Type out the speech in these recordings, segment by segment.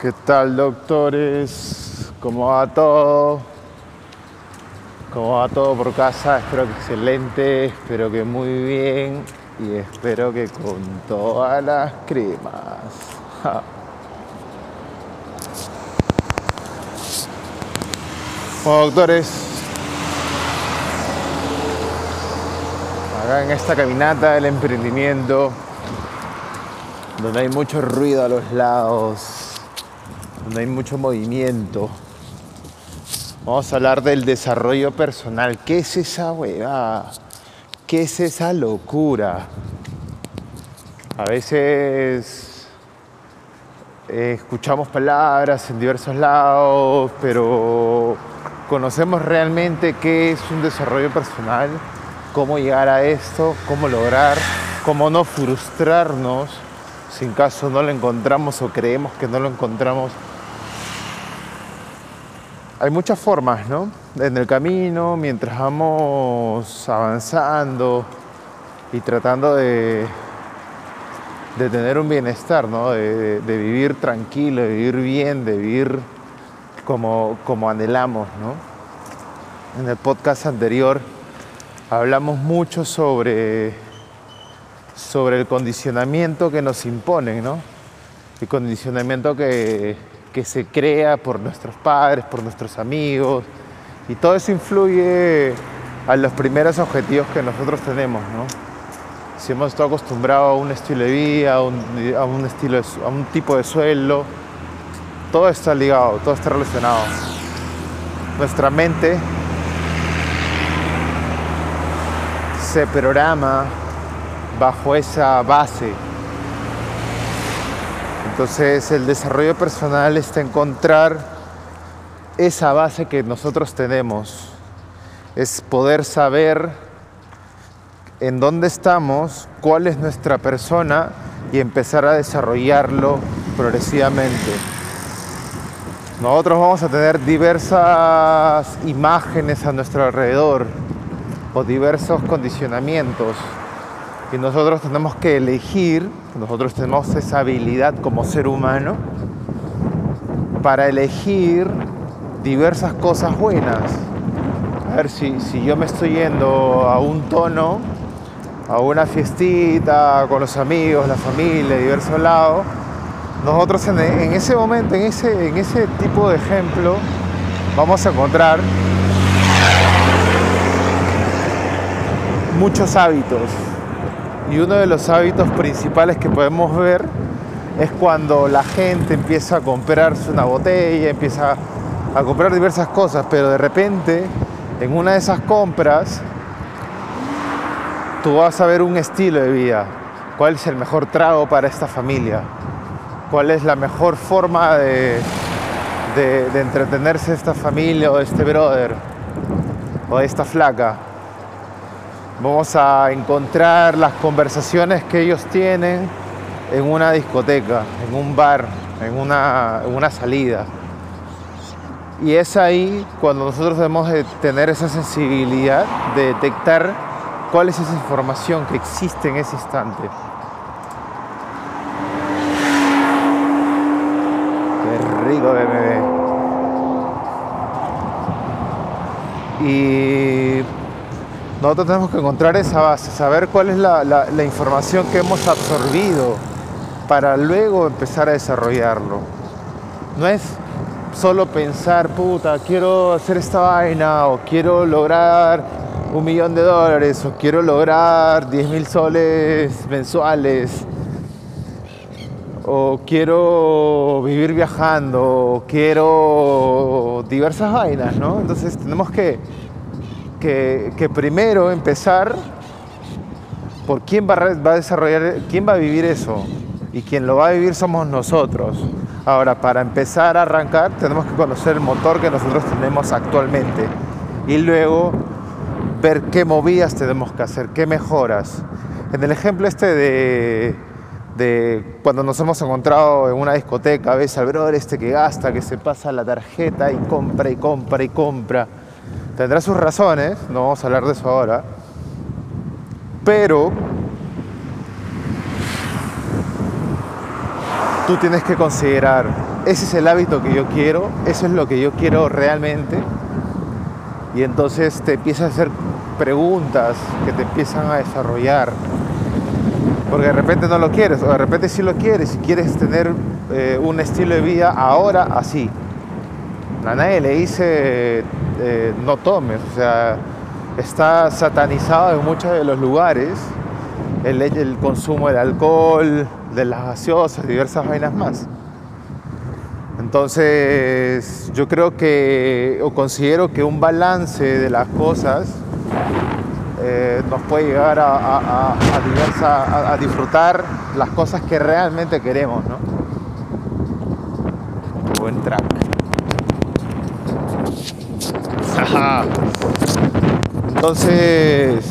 ¿Qué tal, doctores? ¿Cómo va todo? ¿Cómo va todo por casa? Espero que excelente, espero que muy bien y espero que con todas las cremas. Bueno, doctores, acá en esta caminata del emprendimiento, donde hay mucho ruido a los lados, donde hay mucho movimiento, vamos a hablar del desarrollo personal. ¿Qué es esa huevada? ¿Qué es esa locura? A veces eh, escuchamos palabras en diversos lados, pero conocemos realmente qué es un desarrollo personal, cómo llegar a esto, cómo lograr, cómo no frustrarnos si en caso no lo encontramos o creemos que no lo encontramos. Hay muchas formas, ¿no? En el camino, mientras vamos avanzando y tratando de, de tener un bienestar, ¿no? De, vivir tranquilo, de vivir bien, de vivir como, como anhelamos. ¿no? En el podcast anterior hablamos mucho sobre, sobre el condicionamiento que nos imponen, ¿no? el condicionamiento que, que se crea por nuestros padres, por nuestros amigos, y todo eso influye a los primeros objetivos que nosotros tenemos. ¿no? Si hemos estado acostumbrados a un estilo de vida, a un, estilo a un tipo de suelo, todo está ligado, todo está relacionado. Nuestra mente se programa bajo esa base. Entonces el desarrollo personal está encontrar esa base que nosotros tenemos. Es poder saber en dónde estamos, cuál es nuestra persona y empezar a desarrollarlo progresivamente. Nosotros vamos a tener diversas imágenes a nuestro alrededor o diversos condicionamientos y nosotros tenemos que elegir, nosotros tenemos esa habilidad como ser humano para elegir diversas cosas buenas. A ver si, si yo me estoy yendo a un tono, a una fiestita con los amigos, la familia, diversos lados, nosotros en, ese momento, en ese, en ese tipo de ejemplo, vamos a encontrar muchos hábitos. Y uno de los hábitos principales que podemos ver es cuando la gente empieza a comprarse una botella, empieza a comprar diversas cosas, pero de repente en una de esas compras tú vas a ver un estilo de vida. ¿Cuál es el mejor trago para esta familia? cuál es la mejor forma de, de, entretenerse esta familia o este brother o esta flaca. Vamos a encontrar las conversaciones que ellos tienen en una discoteca, en un bar, en una, en una salida. Y es ahí cuando nosotros debemos de tener esa sensibilidad de detectar cuál es esa información que existe en ese instante. rico bebé. Y nosotros tenemos que encontrar esa base, saber cuál es la, la, información que hemos absorbido para luego empezar a desarrollarlo. No es solo pensar, puta, quiero hacer esta vaina o quiero lograr un millón de dólares o quiero lograr 10 mil soles mensuales o quiero vivir viajando, o quiero diversas vainas, ¿no? Entonces tenemos que, que, que primero empezar por quién va va a desarrollar, quién va a vivir eso. Y quien lo va a vivir somos nosotros. Ahora, para empezar a arrancar, tenemos que conocer el motor que nosotros tenemos actualmente. Y luego ver qué movidas tenemos que hacer, qué mejoras. En el ejemplo este de, de cuando nos hemos encontrado en una discoteca, ves al brother este que gasta, que se pasa la tarjeta y compra y compra y compra. Tendrá sus razones, no vamos a hablar de eso ahora, pero tú tienes que considerar, ese es el hábito que yo quiero, eso es lo que yo quiero realmente. Y entonces te empiezas a hacer preguntas que te empiezan a desarrollar. Porque de repente no lo quieres, o de repente sí lo quieres, y quieres tener eh, un estilo de vida ahora así. A nadie le dice eh, no tomes, o sea, está satanizado en muchos de los lugares el, el consumo del alcohol, de las gaseosas, diversas vainas más. Entonces, yo creo que, o considero que un balance de las cosas eh, nos puede llegar a, a, disfrutar las cosas que realmente queremos, ¿no? Buen track. Entonces,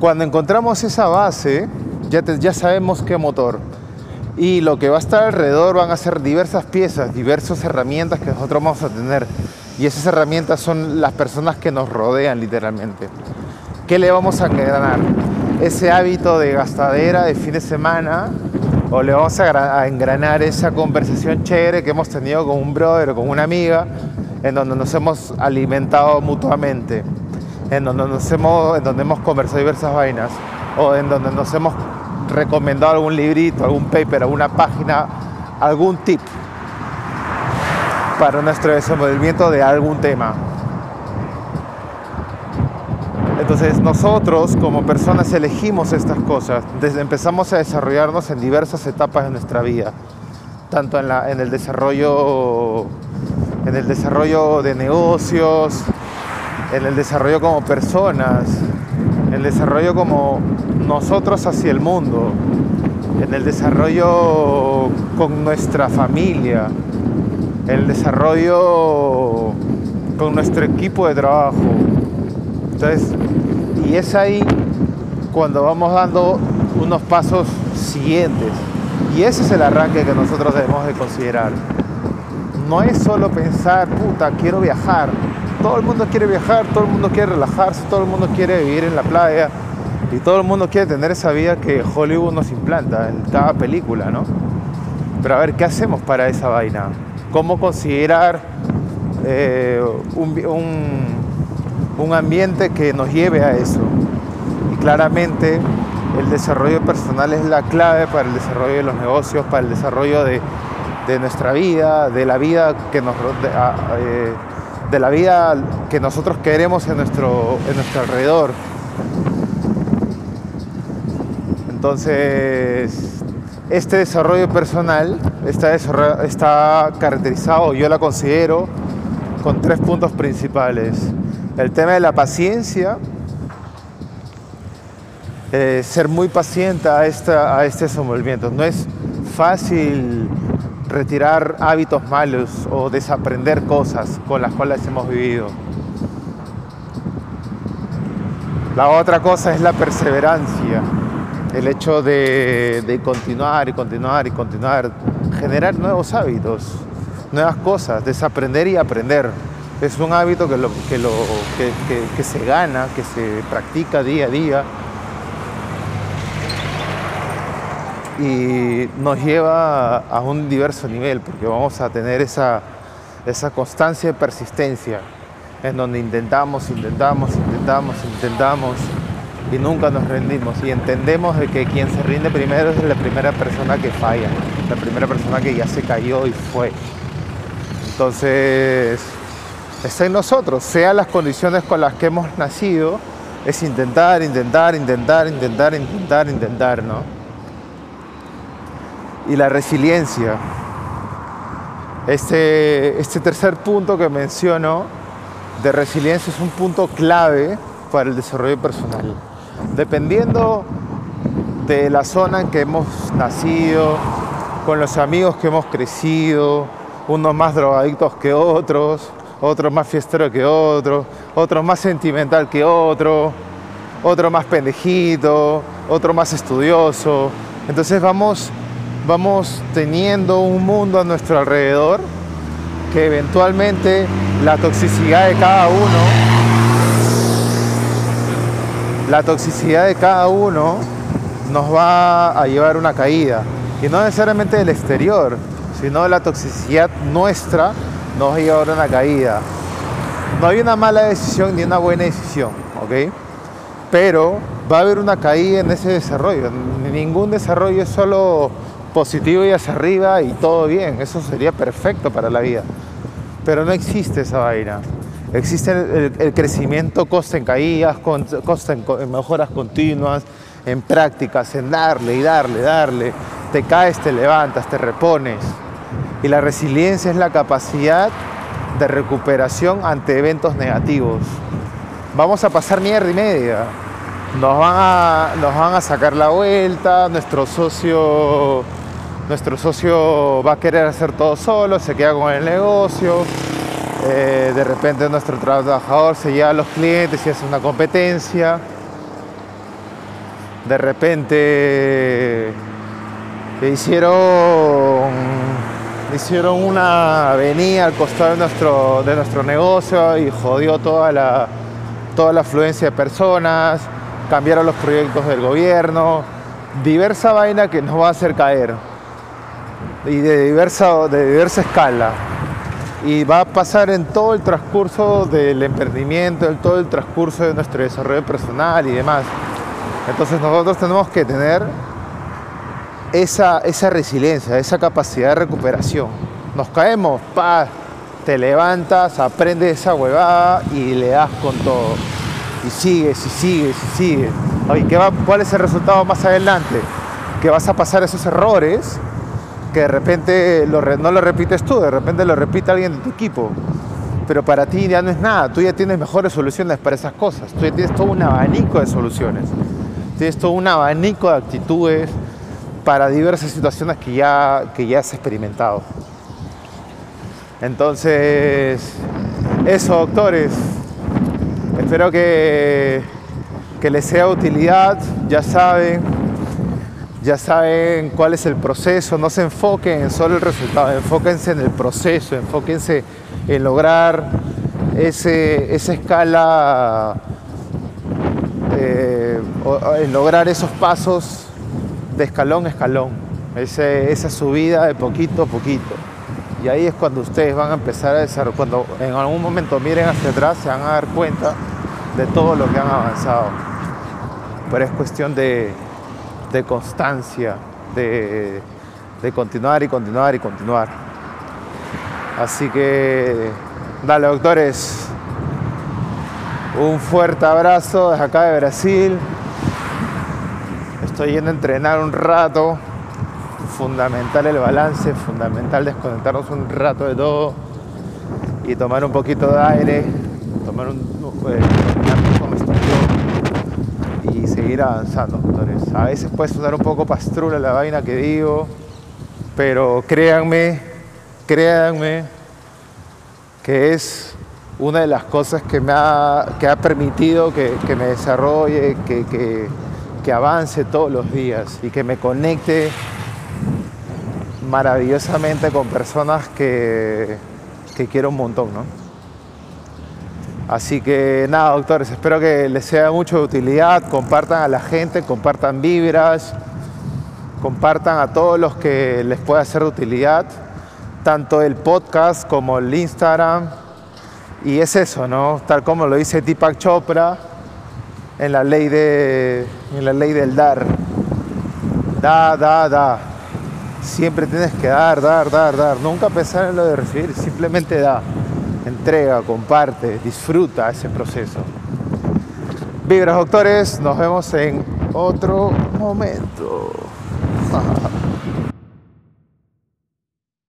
cuando encontramos esa base, ya, ya sabemos qué motor y lo que va a estar alrededor van a ser diversas piezas, diversas herramientas que nosotros vamos a tener. Y esas herramientas son las personas que nos rodean literalmente. ¿Qué le vamos a engranar? Ese hábito de gastadera de fin de semana o le vamos a engranar esa conversación chévere que hemos tenido con un brother o con una amiga en donde nos hemos alimentado mutuamente, en donde, nos hemos, en donde hemos conversado diversas vainas o en donde nos hemos recomendado algún librito, algún paper, alguna página, algún tip para nuestro desenvolvimiento de algún tema. Entonces nosotros como personas elegimos estas cosas, desde empezamos a desarrollarnos en diversas etapas de nuestra vida, tanto en, la, en el desarrollo en el desarrollo de negocios, en el desarrollo como personas, en el desarrollo como nosotros hacia el mundo, en el desarrollo con nuestra familia, en el desarrollo con nuestro equipo de trabajo. Entonces, y es ahí cuando vamos dando unos pasos siguientes. Y ese es el arranque que nosotros debemos de considerar. No es solo pensar, puta, quiero viajar. Todo el mundo quiere viajar, todo el mundo quiere relajarse, todo el mundo quiere vivir en la playa, y todo el mundo quiere tener esa vida que Hollywood nos implanta en cada película, ¿no? Pero a ver, ¿qué hacemos para esa vaina? ¿Cómo considerar eh, un, un ambiente que nos lleve a eso? Y claramente el desarrollo personal es la clave para el desarrollo de los negocios, para el desarrollo de, de nuestra vida, de la vida que nos eh, de la vida que nosotros queremos en nuestro, en nuestro alrededor. Entonces, este desarrollo personal está, está caracterizado, yo la considero, con tres puntos principales. El tema de la paciencia, eh, ser muy paciente a, esta, a este desenvolvimiento. No es fácil retirar hábitos malos o desaprender cosas con las cuales hemos vivido. La otra cosa es la perseverancia el hecho de, continuar y continuar y continuar, generar nuevos hábitos, nuevas cosas, desaprender y aprender. Es un hábito que, lo, que, lo, que, se gana, que se practica día a día y nos lleva a un diverso nivel porque vamos a tener esa, esa constancia y persistencia en donde intentamos, intentamos, intentamos, intentamos y nunca nos rendimos y entendemos de que quien se rinde primero es la primera persona que falla, la primera persona que ya se cayó y fue. Entonces, está en nosotros, sean las condiciones con las que hemos nacido, es intentar, intentar, intentar, intentar, intentar, intentar, ¿no? Y la resiliencia. Este, este tercer punto que menciono de resiliencia es un punto clave para el desarrollo personal dependiendo de la zona en que hemos nacido, con los amigos que hemos crecido, unos más drogadictos que otros, otros más fiesteros que otros, otros más sentimental que otro, otro más pendejito, otro más estudioso. Entonces vamos, vamos teniendo un mundo a nuestro alrededor que eventualmente la toxicidad de cada uno la toxicidad de cada uno nos va a llevar una caída. Y no necesariamente del exterior, sino la toxicidad nuestra nos va a llevar una caída. No hay una mala decisión ni una buena decisión, ¿ok? Pero va a haber una caída en ese desarrollo. Ningún desarrollo es solo positivo y hacia arriba y todo bien. Eso sería perfecto para la vida. Pero no existe esa vaina. Existe el, crecimiento costa en caídas, costa en mejoras continuas, en prácticas, en darle y darle, darle. Te caes, te levantas, te repones. Y la resiliencia es la capacidad de recuperación ante eventos negativos. Vamos a pasar mierda y media. Nos van a, nos van a sacar la vuelta, nuestro socio, nuestro socio va a querer hacer todo solo, se queda con el negocio. Eh, de repente nuestro trabajador se lleva a los clientes y hace una competencia de repente hicieron, hicieron una avenida al costado de nuestro, de nuestro negocio y jodió toda la, toda la afluencia de personas, cambiaron los proyectos del gobierno, diversa vaina que nos va a hacer caer y de diversa, de diversa escala. Y va a pasar en todo el transcurso del emprendimiento, en todo el transcurso de nuestro desarrollo personal y demás. Entonces nosotros tenemos que tener esa, esa resiliencia, esa capacidad de recuperación. Nos caemos, pa, te levantas, aprendes esa huevada y le das con todo. Y sigues, y sigues, y sigues. ¿qué va, ¿Cuál es el resultado más adelante? Que vas a pasar esos errores que de repente no lo repites tú, de repente lo repite alguien de tu equipo. Pero para ti ya no es nada, tú ya tienes mejores soluciones para esas cosas, tú ya tienes todo un abanico de soluciones. Tienes todo un abanico de actitudes para diversas situaciones que ya, que ya has experimentado. Entonces, eso, doctores. Espero que, que les sea utilidad. Ya saben, ya saben cuál es el proceso. No se enfoquen en solo el resultado, enfóquense en el proceso, enfóquense en lograr ese, esa escala eh, en lograr esos pasos de escalón a escalón, esa subida de poquito a poquito. Y ahí es cuando ustedes van a empezar a desarrollar, cuando en algún momento miren hacia atrás se van a dar cuenta de todo lo que han avanzado. Pero es cuestión de, constancia, de, de continuar y continuar y continuar. Así que, dale doctores, un fuerte abrazo desde acá de Brasil. Estoy yendo a entrenar un rato. Fundamental el balance, fundamental desconectarnos un rato de todo y tomar un poquito de aire, tomar un, eh, y seguir avanzando, A veces puede sonar un poco pastrula la vaina que digo, pero créanme, créanme que es una de las cosas que me ha, que ha permitido que, me desarrolle, que, que, avance todos los días y que me conecte maravillosamente con personas que, que quiero un montón, ¿no? Así que nada, doctores, espero que les sea de utilidad, compartan a la gente, compartan vibras, compartan a todos los que les pueda ser de utilidad, tanto el podcast como el Instagram, y es eso, ¿no? Tal como lo dice Deepak Chopra en la ley, de, en la ley del dar. Da, da, da. Siempre tienes que dar, dar, dar, dar. Nunca pensar en lo de recibir, simplemente da. Entrega, comparte, disfruta ese proceso. Vibras doctores, nos vemos en otro momento.